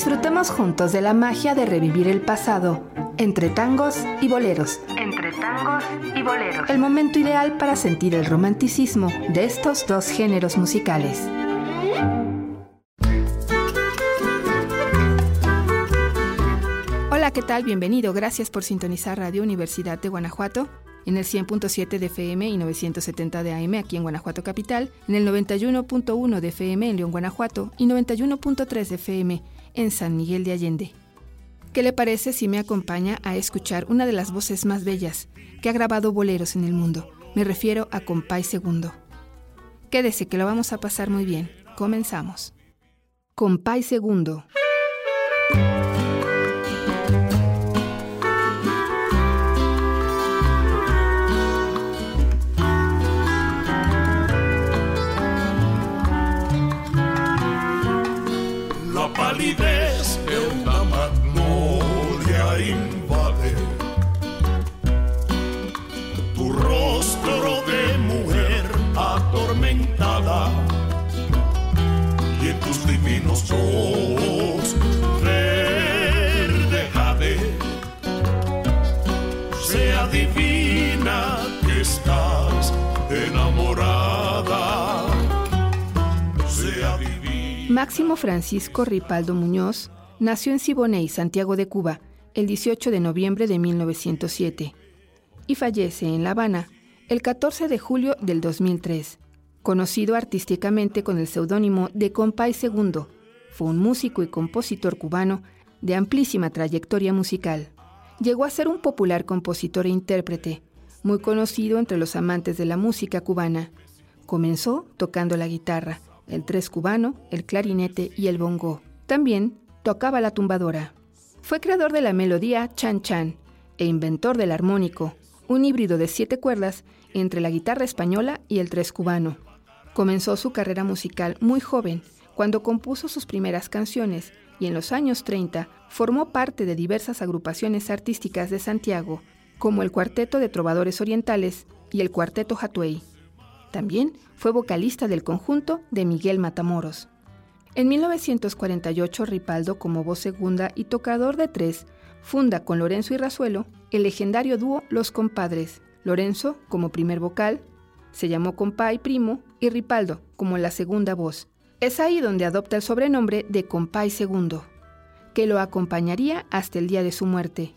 Disfrutemos juntos de la magia de revivir el pasado, entre tangos y boleros. Entre tangos y boleros. El momento ideal para sentir el romanticismo de estos dos géneros musicales. Hola, ¿qué tal? Bienvenido. Gracias por sintonizar Radio Universidad de Guanajuato en el 100.7 de FM y 970 de AM aquí en Guanajuato Capital, en el 91.1 de FM en León, Guanajuato y 91.3 de FM en San Miguel de Allende. ¿Qué le parece si me acompaña a escuchar una de las voces más bellas que ha grabado boleros en el mundo? Me refiero a Compay Segundo. Quédese que lo vamos a pasar muy bien. Comenzamos. Compay Segundo. Máximo Francisco Ripaldo Muñoz nació en Siboney, Santiago de Cuba, el 18 de noviembre de 1907 y fallece en La Habana el 14 de julio del 2003. Conocido artísticamente con el seudónimo de Compay Segundo, fue un músico y compositor cubano de amplísima trayectoria musical. Llegó a ser un popular compositor e intérprete, muy conocido entre los amantes de la música cubana. Comenzó tocando la guitarra el tres cubano, el clarinete y el bongo. También tocaba la tumbadora. Fue creador de la melodía Chan Chan e inventor del armónico, un híbrido de siete cuerdas entre la guitarra española y el tres cubano. Comenzó su carrera musical muy joven, cuando compuso sus primeras canciones y en los años 30 formó parte de diversas agrupaciones artísticas de Santiago, como el Cuarteto de Trovadores Orientales y el Cuarteto Hatuey. También fue vocalista del conjunto de Miguel Matamoros. En 1948, Ripaldo, como voz segunda y tocador de tres, funda con Lorenzo y Razuelo el legendario dúo Los Compadres. Lorenzo, como primer vocal, se llamó Compay primo y Ripaldo como la segunda voz. Es ahí donde adopta el sobrenombre de Compay segundo, que lo acompañaría hasta el día de su muerte.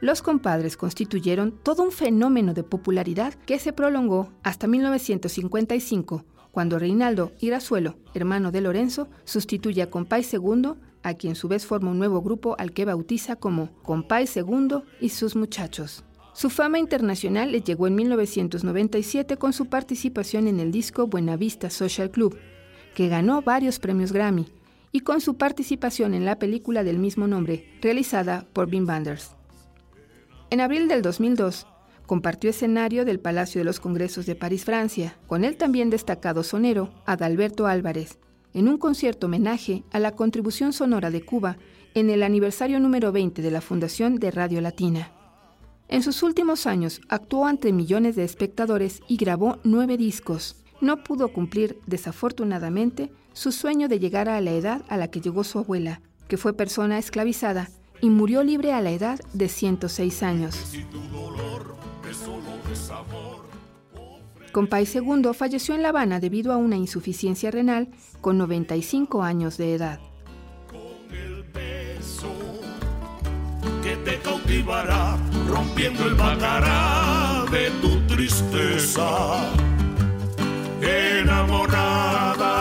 Los compadres constituyeron todo un fenómeno de popularidad que se prolongó hasta 1955, cuando Reinaldo Irazuelo, hermano de Lorenzo, sustituye a Compay II, a quien su vez forma un nuevo grupo al que bautiza como Compay II y sus muchachos. Su fama internacional le llegó en 1997 con su participación en el disco Buenavista Social Club, que ganó varios premios Grammy, y con su participación en la película del mismo nombre, realizada por Bim Banders. En abril del 2002, compartió escenario del Palacio de los Congresos de París, Francia, con el también destacado sonero Adalberto Álvarez, en un concierto homenaje a la contribución sonora de Cuba en el aniversario número 20 de la Fundación de Radio Latina. En sus últimos años actuó ante millones de espectadores y grabó nueve discos. No pudo cumplir, desafortunadamente, su sueño de llegar a la edad a la que llegó su abuela, que fue persona esclavizada y murió libre a la edad de 106 años. Compay II falleció en La Habana debido a una insuficiencia renal con 95 años de edad. que te cautivará, rompiendo el bacará de tu tristeza, enamorada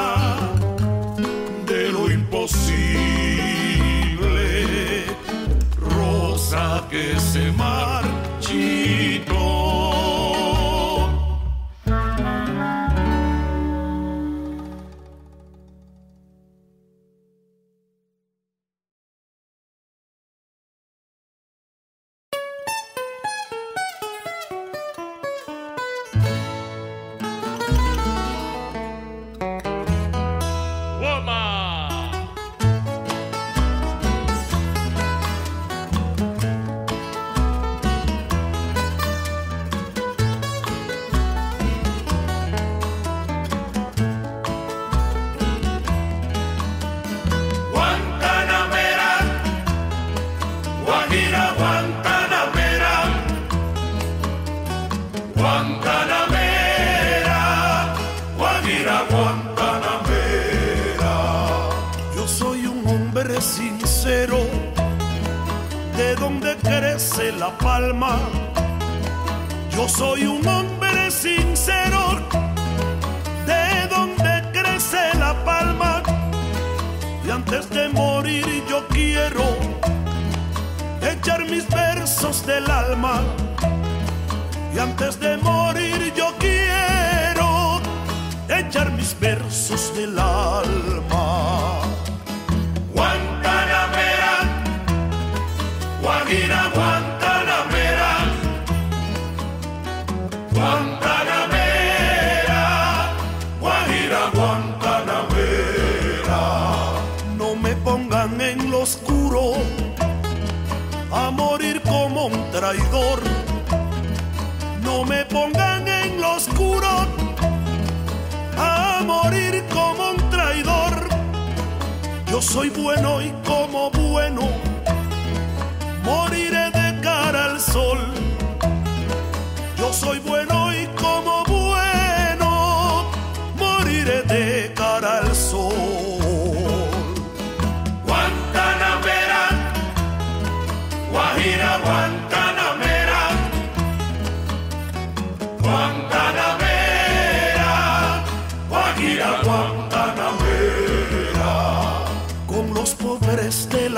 de lo imposible que se marchitó. La palma. Yo soy un hombre sincero, de donde crece la palma. Y antes de morir yo quiero echar mis versos del alma. Y antes de morir yo quiero echar mis versos del alma. Guantanamera, Guajira, Guantanamera, Yo soy bueno y como bueno moriré de cara al sol. Yo soy bueno y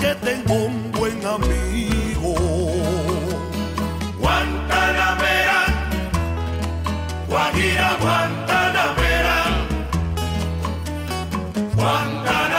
porque tengo un buen amigo. Guantanamera, Guajira, Guantanamera, Guantanamera,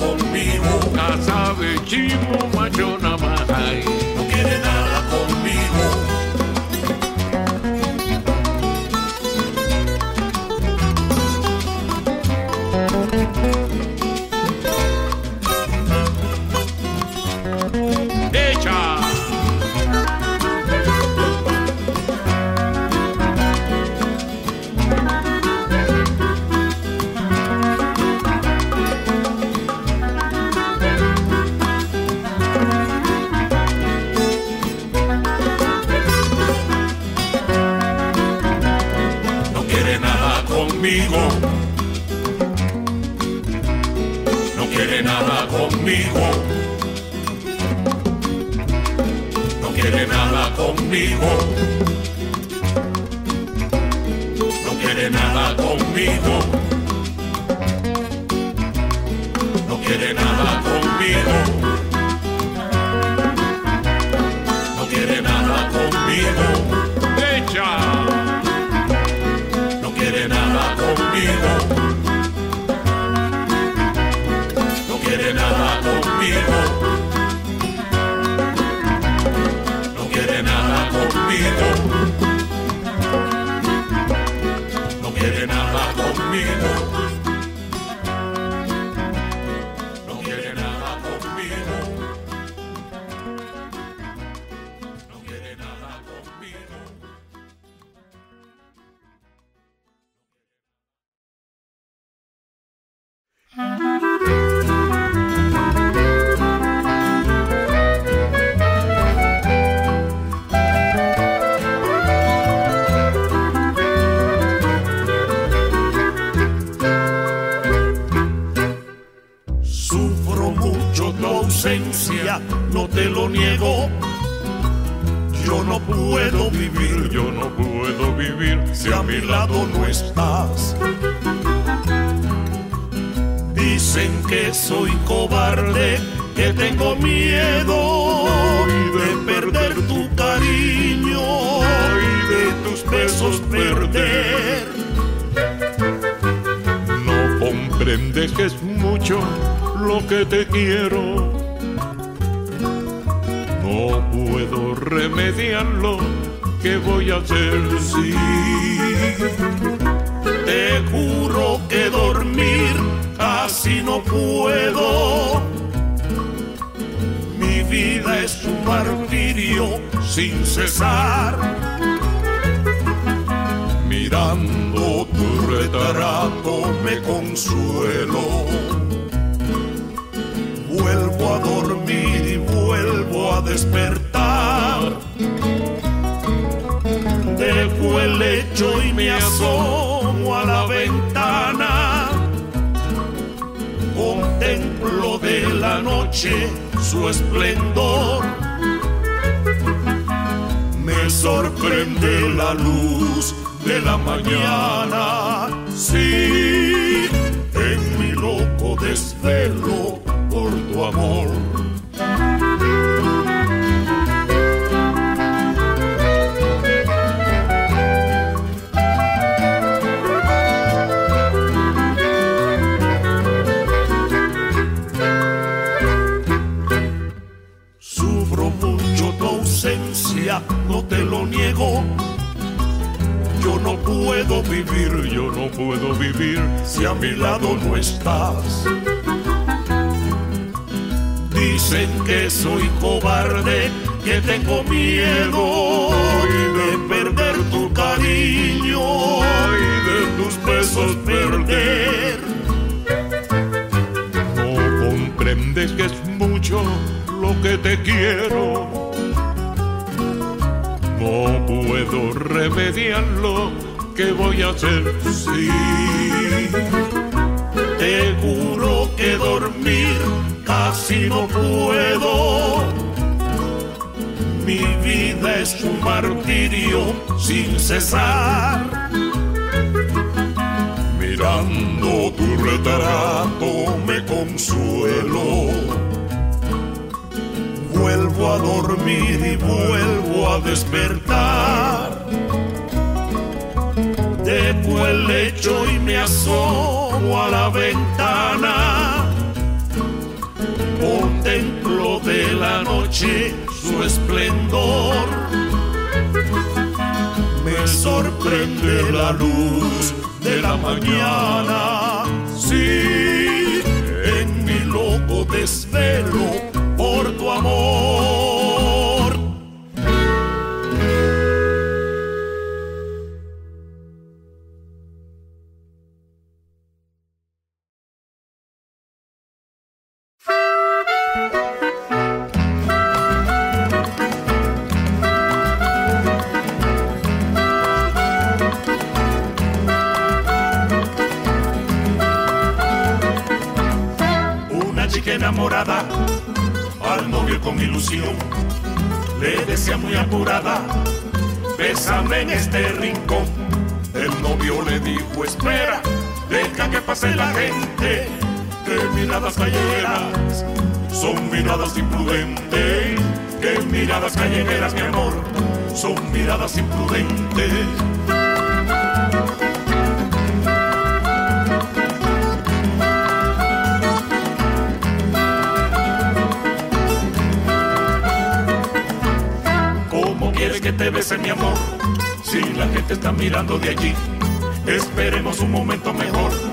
conmigo. Casa de chivo machona más ay. Mirando tu retrato me consuelo. Vuelvo a dormir y vuelvo despertar. Dejo el lecho y me asomo a la ventana. Contemplo de la noche su esplendor. Me sorprende la luz de la mañana. Sí, en mi loco desvelo por tu amor. Sufro mucho tu ausencia, no te lo niego. No puedo vivir, yo no puedo vivir si a mi lado no estás. Dicen que soy cobarde, que tengo miedo de perder tu cariño y de tus besos perder. No comprendes que es mucho lo que te quiero. No puedo remediarlo. ¿Qué voy a hacer? Sí, te juro que dormir casi no puedo. Mi vida es un martirio sin cesar. Mirando tu retrato me consuelo. Vuelvo a dormir y vuelvo a despertar. Dejo el lecho y me asomo a la ventana. Contemplo de la noche su esplendor. Me sorprende la luz de la mañana. Sí, en mi loco desvelo amor. Pase la gente, que miradas callejeras son miradas imprudentes, que miradas callejeras, mi amor, son miradas imprudentes. ¿Cómo quieres que te bese mi amor? Si la gente está mirando de allí, esperemos un momento mejor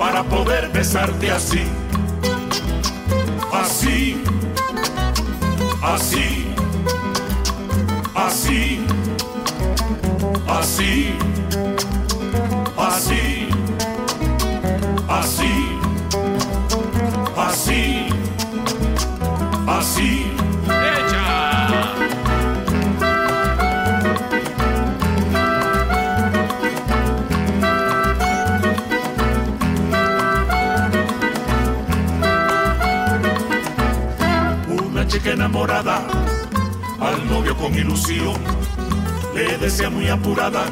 para poder besarte así. Así, así, así, así, así, así, al novio con ilusión le decía muy apurada,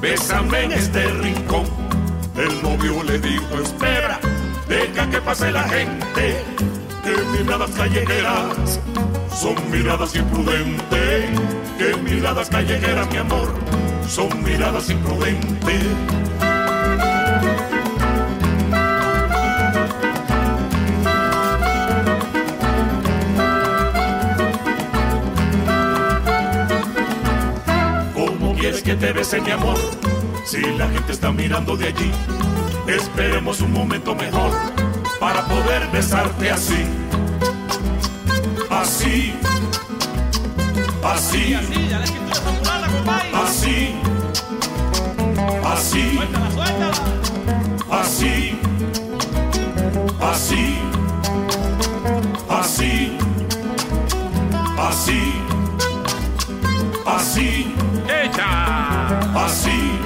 bésame en este rincón. El novio le dijo, espera, deja que pase la gente, que miradas callejeras son miradas imprudentes, que miradas callejeras, mi amor, son miradas imprudentes. Te bese mi amor? Si la gente está mirando de allí, esperemos un momento mejor para poder besarte así. Así, así, así, así, así, así, así, así, así. Así.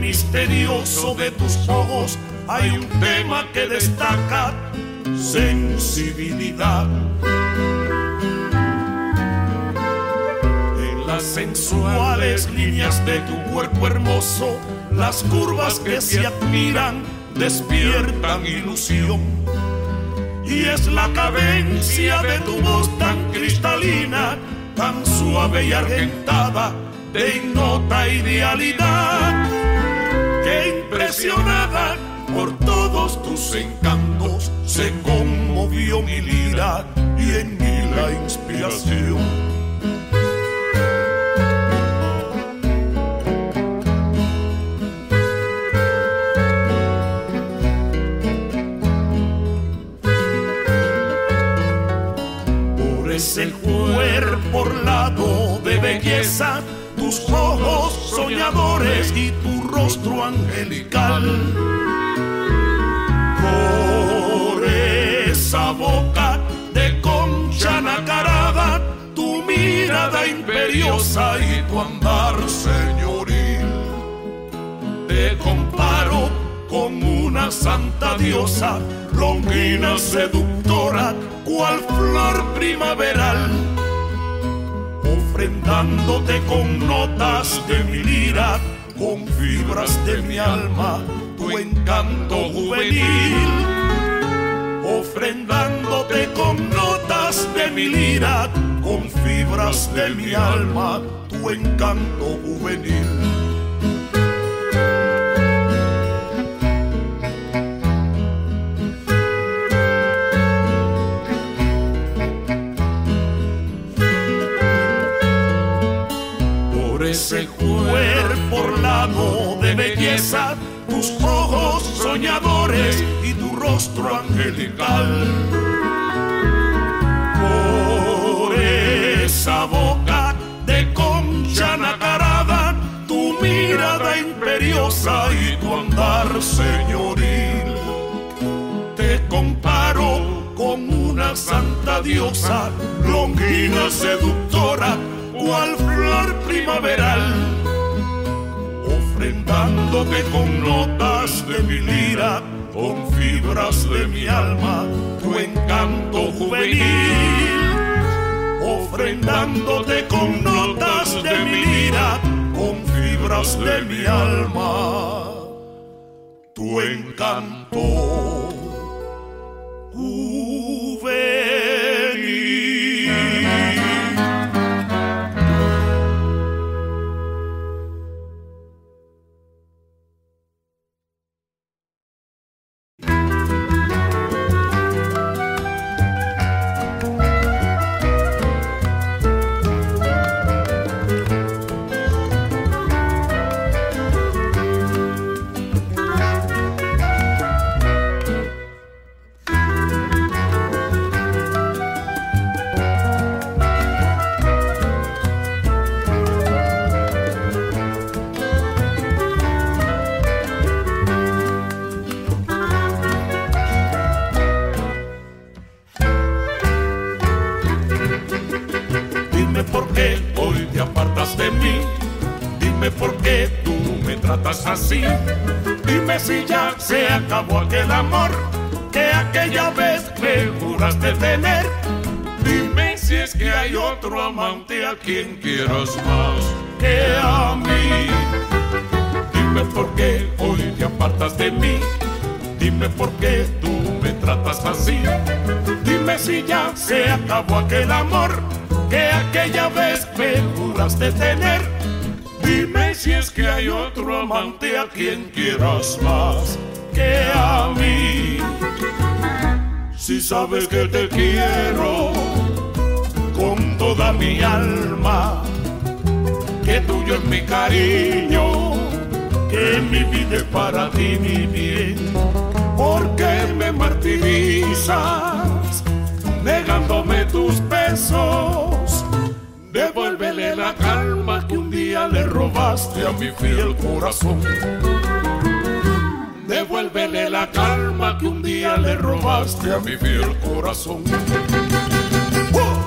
Misterioso de tus ojos hay un tema que destaca sensibilidad. En las sensuales líneas de tu cuerpo hermoso, las curvas que se admiran despiertan ilusión. Y es la cadencia de tu voz tan cristalina, tan suave y argentada, de ignota idealidad, que impresionada por todos tus encantos, se conmovió mi lira y en mí la inspiración. por ese cuerpo orlado de belleza, tus ojos soñadores y tu rostro angelical. Por esa boca de concha nacarada, tu mirada imperiosa y tu andar señoril. Te comparo con una santa diosa, longina seductora, cual flor primaveral, ofrendándote con notas de mi lira, con fibras de mi alma, tu encanto juvenil. Ofrendándote con notas de mi lira, con fibras de mi alma, tu encanto juvenil. Ese cuerpo orlado de belleza, tus ojos soñadores y tu rostro angelical. Por esa boca de concha nacarada, tu mirada imperiosa y tu andar señoril. Te comparo con una santa diosa, longina seductora, cual flor primaveral, ofrendándote con notas de mi lira, con fibras de mi alma, tu encanto juvenil. Ofrendándote con notas de mi lira, con fibras de mi alma, tu encanto juvenil. A quien quieras más que a mí. Dime por qué hoy te apartas de mí. Dime por qué tú me tratas así. Dime si ya se acabó aquel amor que aquella vez me juraste tener. Dime si es que hay otro amante a quien quieras más que a mí. Si sabes que te quiero toda mi alma, que tuyo es mi cariño, que mi vida para ti, mi bien. Porque me martirizas, negándome tus besos. Devuélvele la calma que un día le robaste a mi fiel corazón. Devuélvele la calma que un día le robaste a mi fiel corazón. ¡Oh!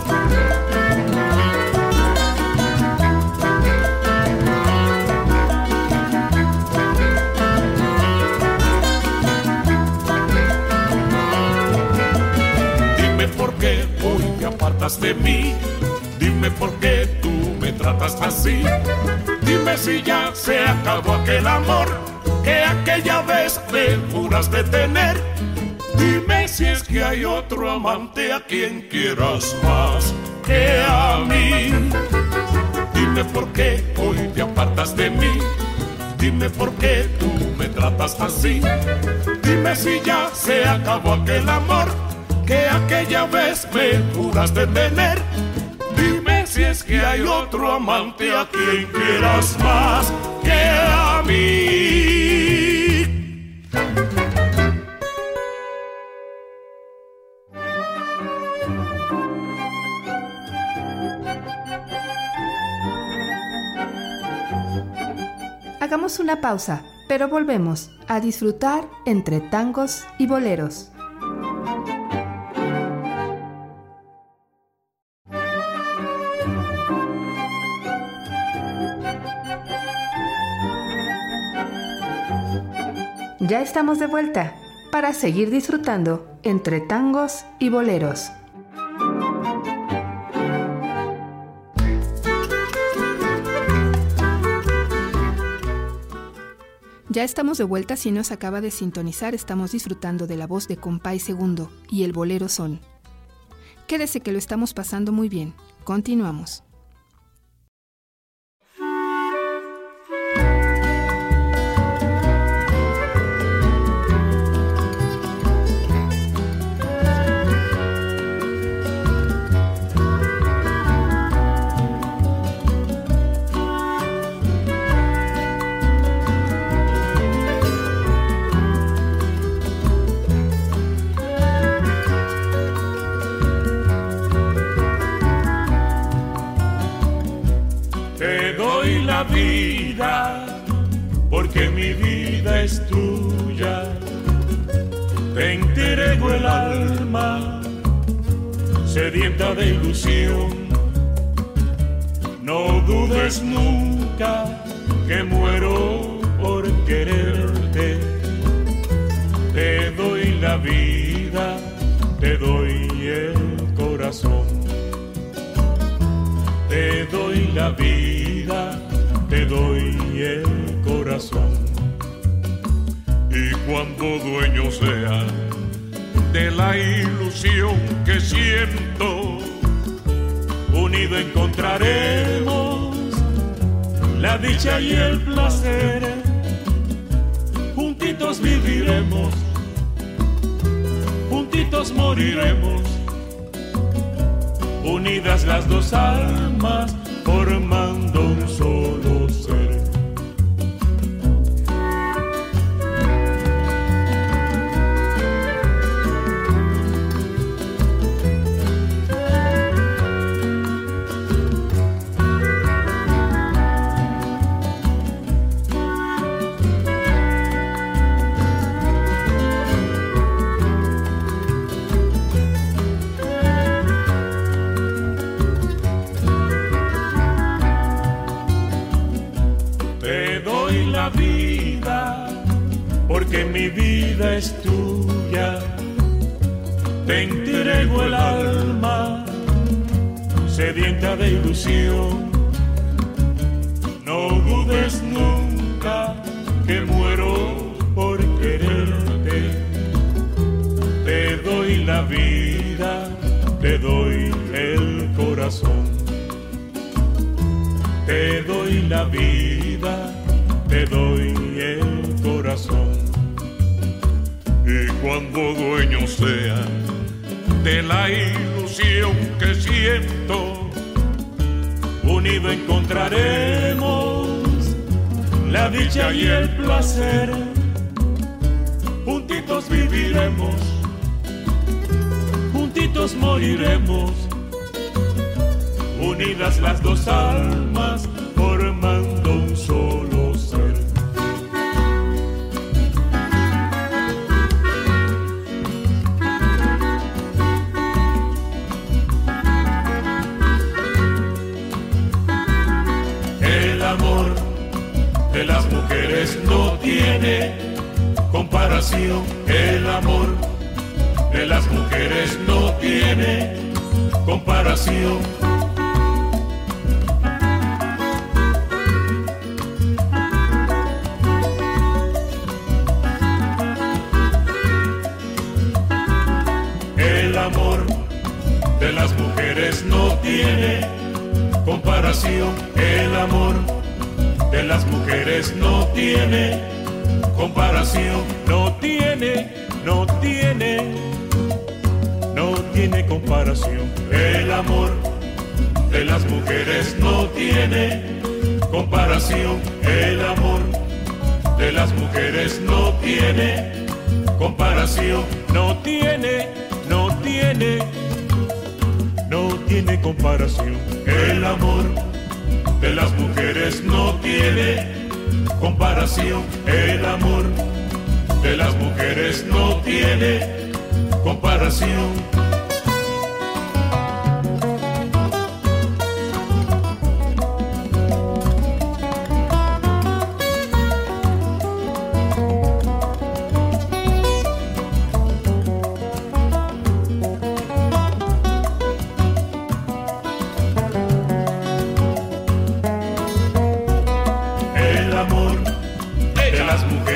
Por qué hoy te apartas de mí. Dime por qué tú me tratas así. Dime si ya se acabó aquel amor que aquella vez me juraste tener. Dime si es que hay otro amante a quien quieras más que a mí. Dime por qué hoy te apartas de mí. Dime por qué tú me tratas así. Dime si ya se acabó aquel amor que aquella vez me juraste tener. Dime si es que hay otro amante a quien quieras más que a mí. Hagamos una pausa, pero volvemos a disfrutar entre tangos y boleros. Ya estamos de vuelta para seguir disfrutando entre tangos y boleros. Ya estamos de vuelta si nos acaba de sintonizar, estamos disfrutando de la voz de Compay Segundo y el bolero son. Quédese que lo estamos pasando muy bien. Continuamos. Es tuya. Te entrego el alma sedienta de ilusión. No dudes nunca que muero por quererte. Te doy la vida, te doy el corazón. Te doy la vida, te doy el corazón. Cuando dueño sea de la ilusión que siento, unido encontraremos la dicha y el placer. Juntitos viviremos, juntitos moriremos unidas las dos almas, formando un solo mi vida es tuya. Te entrego el alma sedienta de ilusión. No dudes nunca que muero por quererte. Te doy la vida, te doy el corazón. Te doy la vida, cuando dueño sea de la ilusión que siento, unido encontraremos la dicha y el placer. Juntitos viviremos, juntitos moriremos unidas las dos almas El amor de las mujeres no tiene comparación. El amor de las mujeres no tiene comparación. El amor de las mujeres no tiene comparación. El amor de las mujeres no tiene comparación. No tiene, no tiene, no tiene comparación. El amor de las mujeres no tiene comparación. El amor de las mujeres no tiene comparación.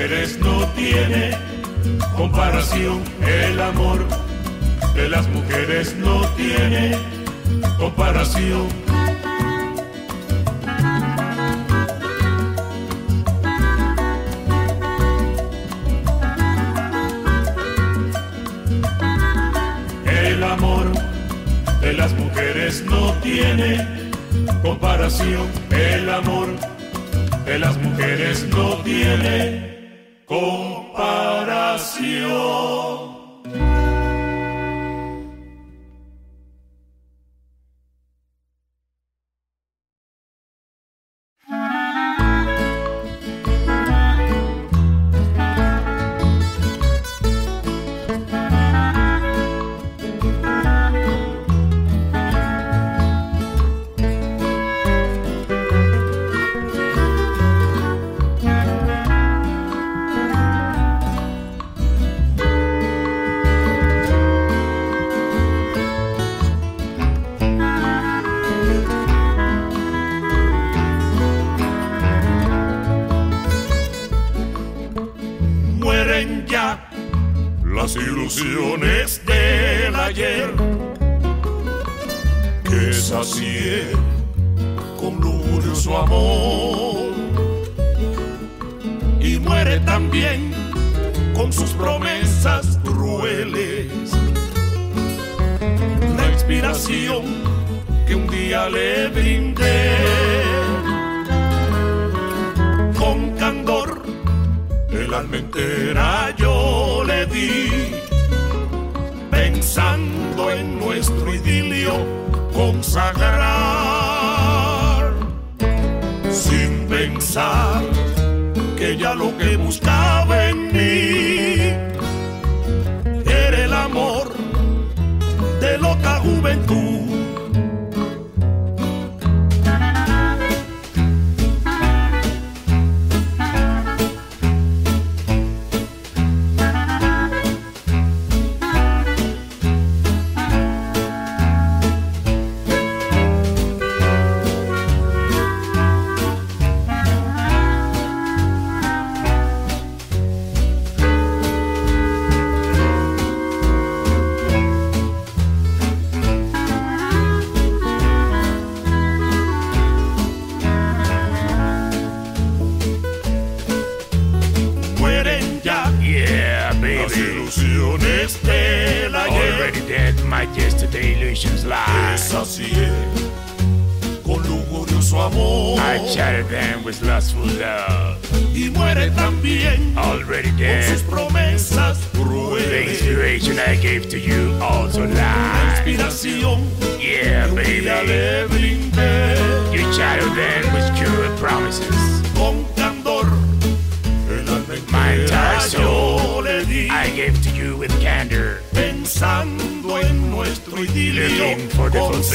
Mujeres no tiene comparación. El amor de las mujeres no tiene comparación. El amor de las mujeres no tiene comparación. El amor de las mujeres no tiene comparación. Alma entera yo le di pensando en nuestro idilio consagrar sin pensar que ya lo que buscaba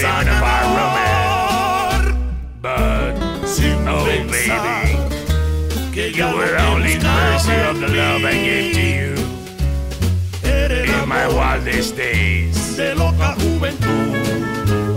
son of our romance. But, oh baby, you were only the mercy of the love I gave to you. In my wildest days. De loca juventud.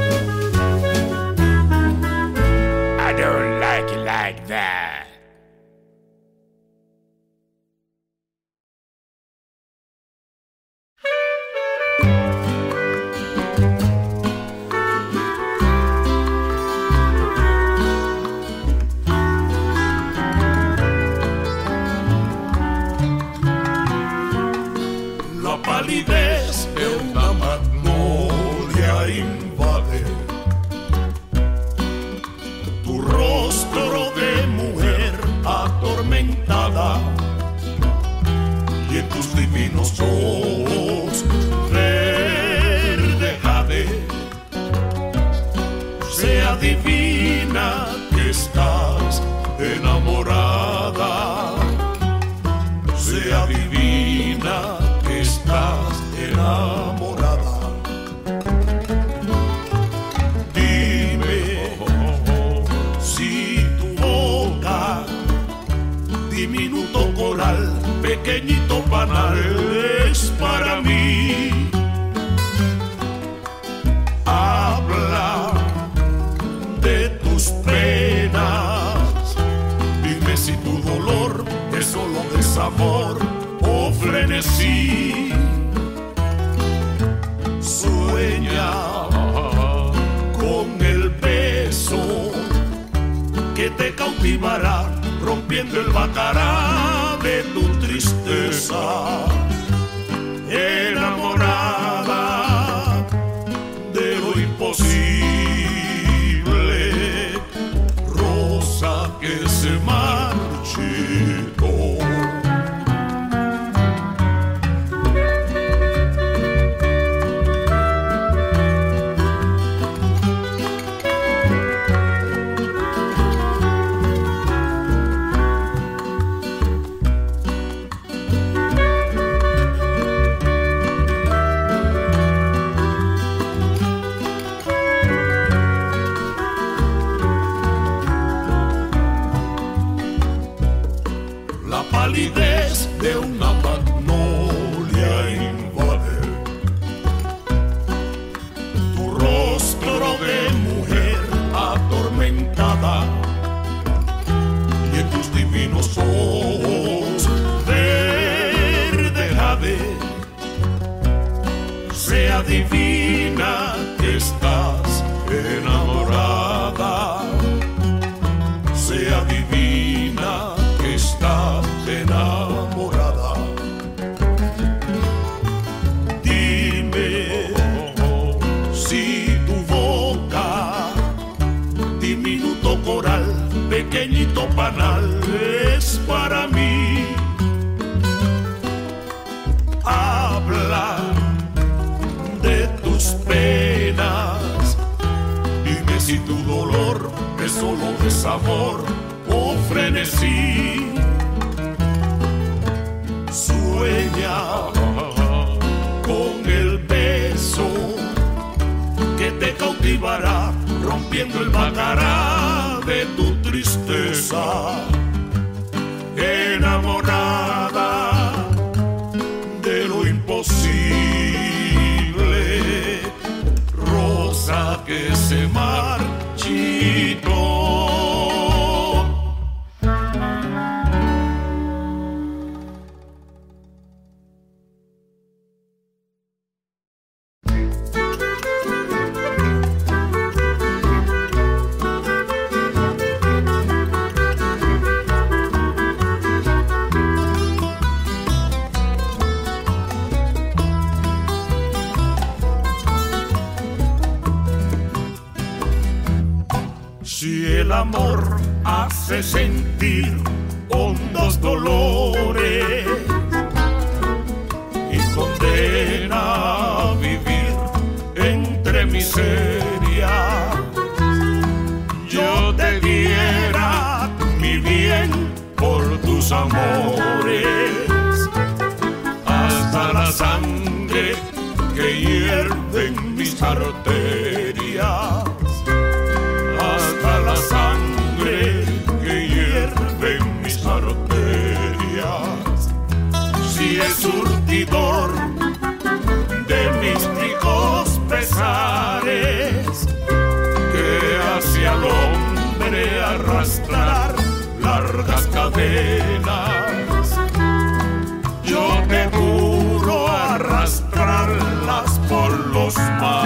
banales para mí. Habla de tus penas, dime si tu dolor es solo desamor o frenesí. Sueña con el beso que te cautivará rompiendo el bacará. de tu tristeza. todo desamor o frenesí. Sueña con el beso que te cautivará rompiendo el bacará de tu tristeza. Si es surtidor de mis ricos pesares, que hacia el hombre arrastrar largas cadenas, yo te juro arrastrarlas por los mares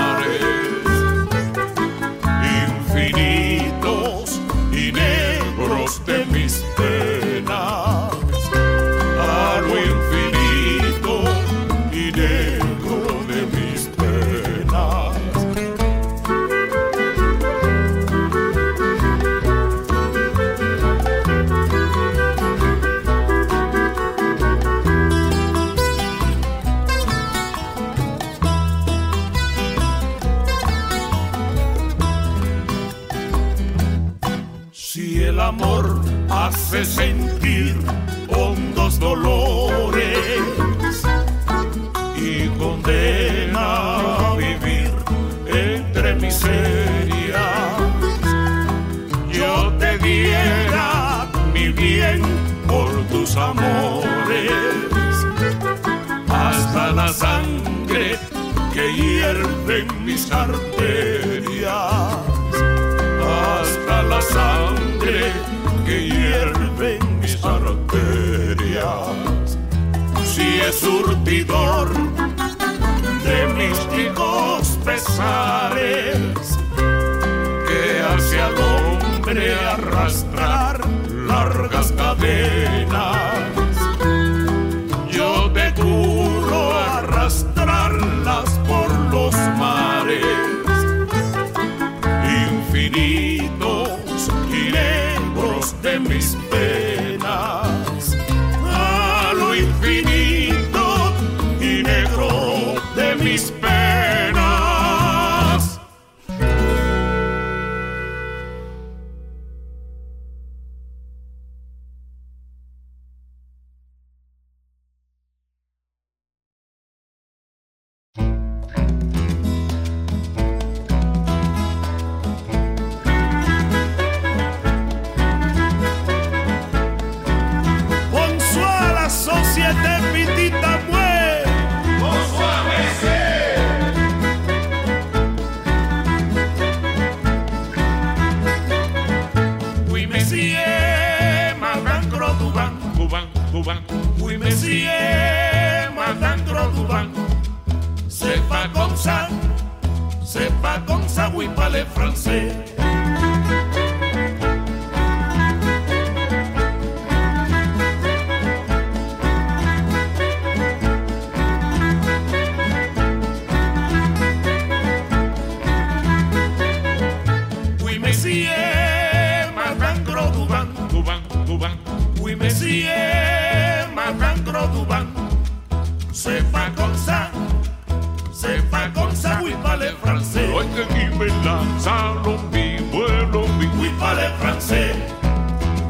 arterias hasta la sangre que hierve en mis arterias. Si es surtidor de mis chicos pesares, que hace al hombre arrastrar largas cadenas,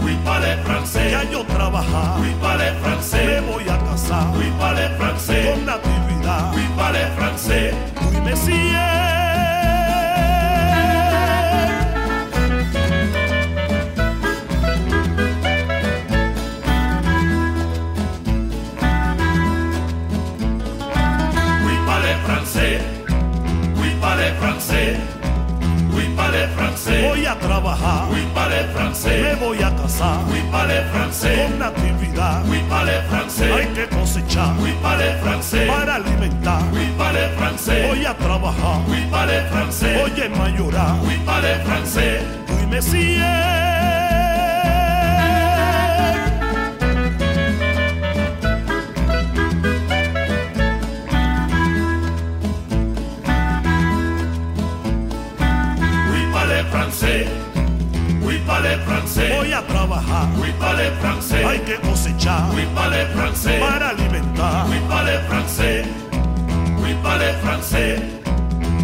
Oui, français. Ya yo trabajar. Oui. Me voy a casar. Oui, français. Con natividad. Oui, français. Oui. Oui, Voy a trabajar. Oui, parlez français. Me voy a casar. Oui, parlez français. Con natividad. Oui, parlez. Hay que cosechar. Oui, parlez français. Para alimentar. Oui, parlez français. Voy a trabajar. Oui, parlez français. Oye, mayorar. Oui, parlez. Oui, messieurs. Oui, parlez français. Voy a trabajar. Oui, parlez français. Hay que cosechar. Oui, parlez français. Para alimentar. Oui, parlez français. Oui, parlez français.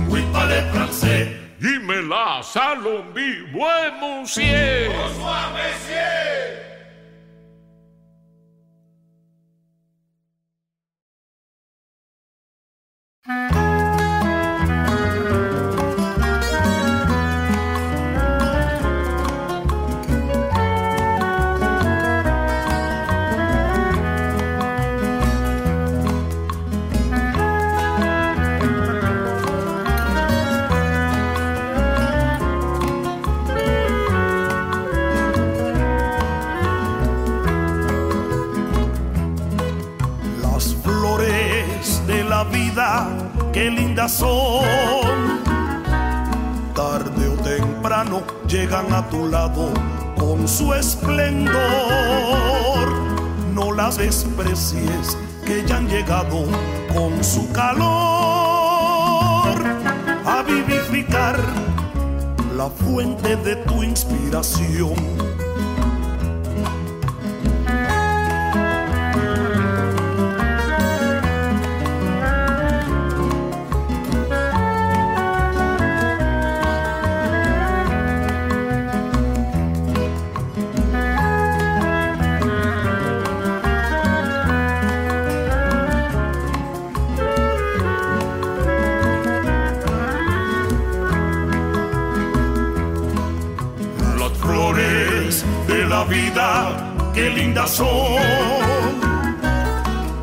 Oui, parlez français. Dime la salombi, buen monsieur. Lindas son. Tarde o temprano llegan a tu lado con su esplendor. No las desprecies, que ya han llegado con su calor a vivificar la fuente de tu inspiración qué lindas son.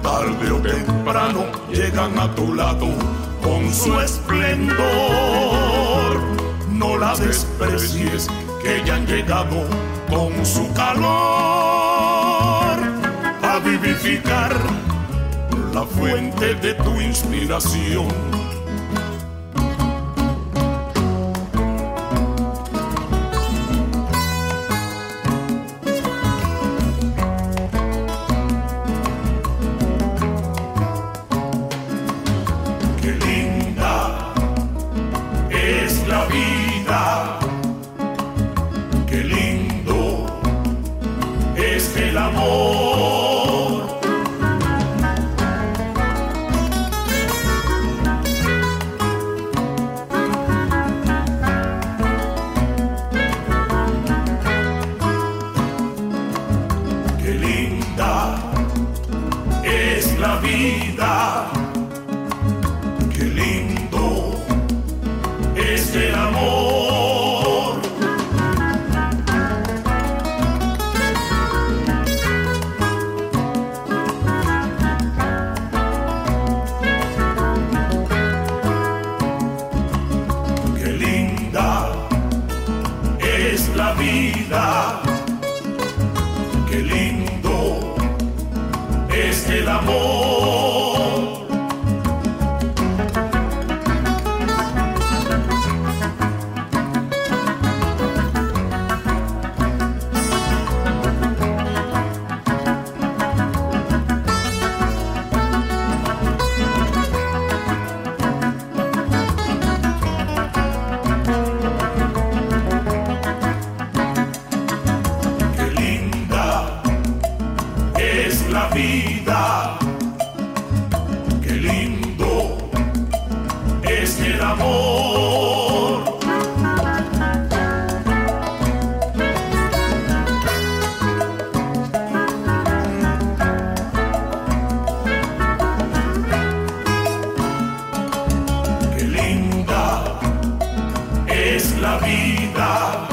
Tarde o temprano llegan a tu lado con su esplendor. No las desprecies, que ya han llegado con su calor a vivificar la fuente de tu inspiración vida.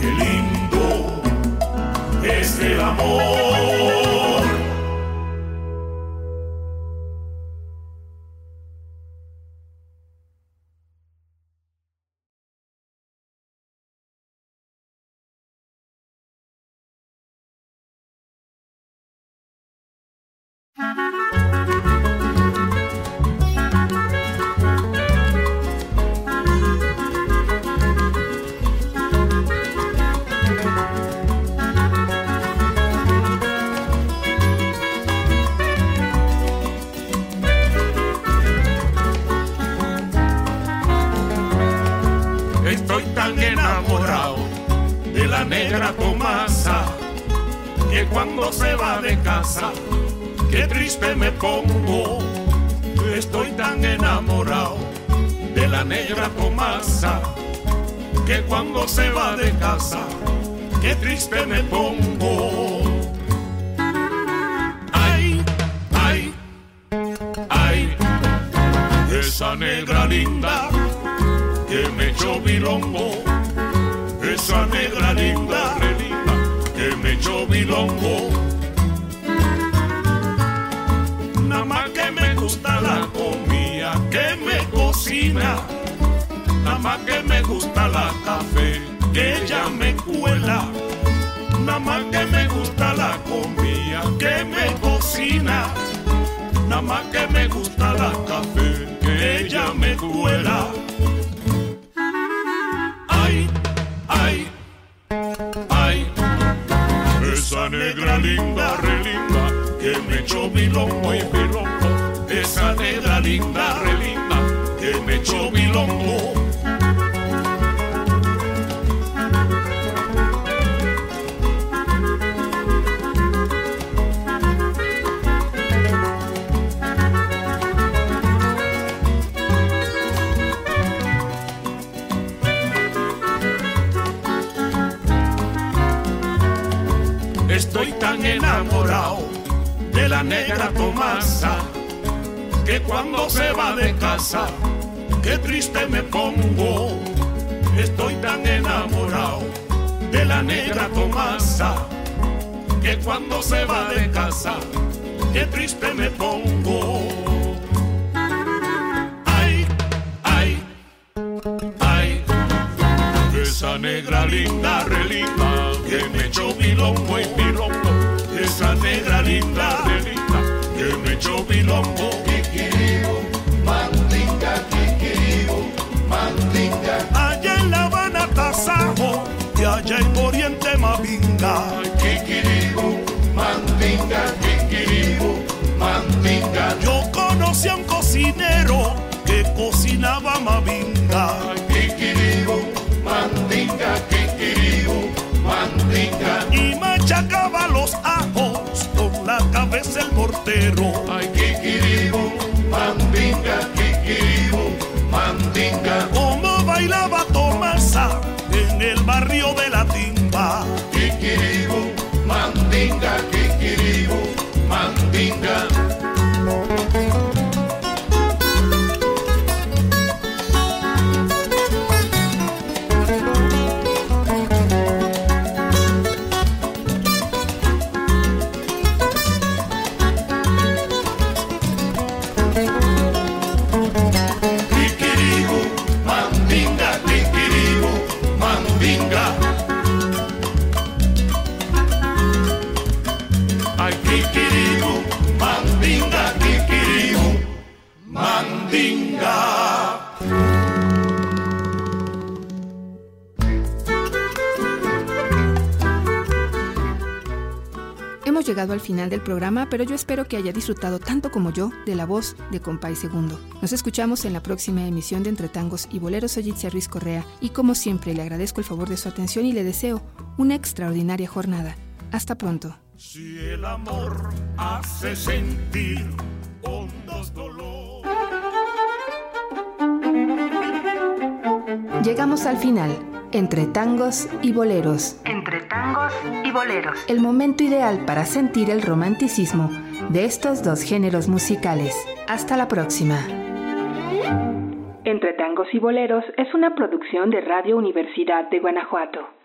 Qué lindo es el amor. nada más que me gusta dar café, que ella me duela. Ay, ay, ay, esa negra linda, re linda, que me echó mi lombo y mi lombo, esa negra linda, re linda, que me echó mi lombo. La negra Tomasa que cuando se va de casa, qué triste me pongo. Estoy tan enamorado de la negra Tomasa que cuando se va de casa, qué triste me pongo. Ay, ay, ay, esa negra linda, relinda, que me echó bilongo y bilongo. Esa negra linda, relinda, bilongo. Kikiribu, mandinga, kikiribu, mandinga. Allá en La Habana, Tasajo, y allá en Oriente, Mavinga. Kikiribu, mandinga, kikiribu, mandinga. Yo conocí a un cocinero que cocinaba Mavinga. Kikiribu, mandinga, kikiribu, mandinga. Y machacaba los final del programa, pero yo espero que haya disfrutado tanto como yo de la voz de Compay Segundo. Nos escuchamos en la próxima emisión de Entre Tangos y Boleros. Soy Itzia Ruiz Correa y como siempre le agradezco el favor de su atención y le deseo una extraordinaria jornada. Hasta pronto. Si el amor hace sentir hondos dolores. Llegamos al final, Entre Tangos y Boleros. Entre tangos y boleros. el momento ideal para sentir el romanticismo de estos dos géneros musicales. Hasta la próxima. Entre Tangos y Boleros es una producción de Radio Universidad de Guanajuato.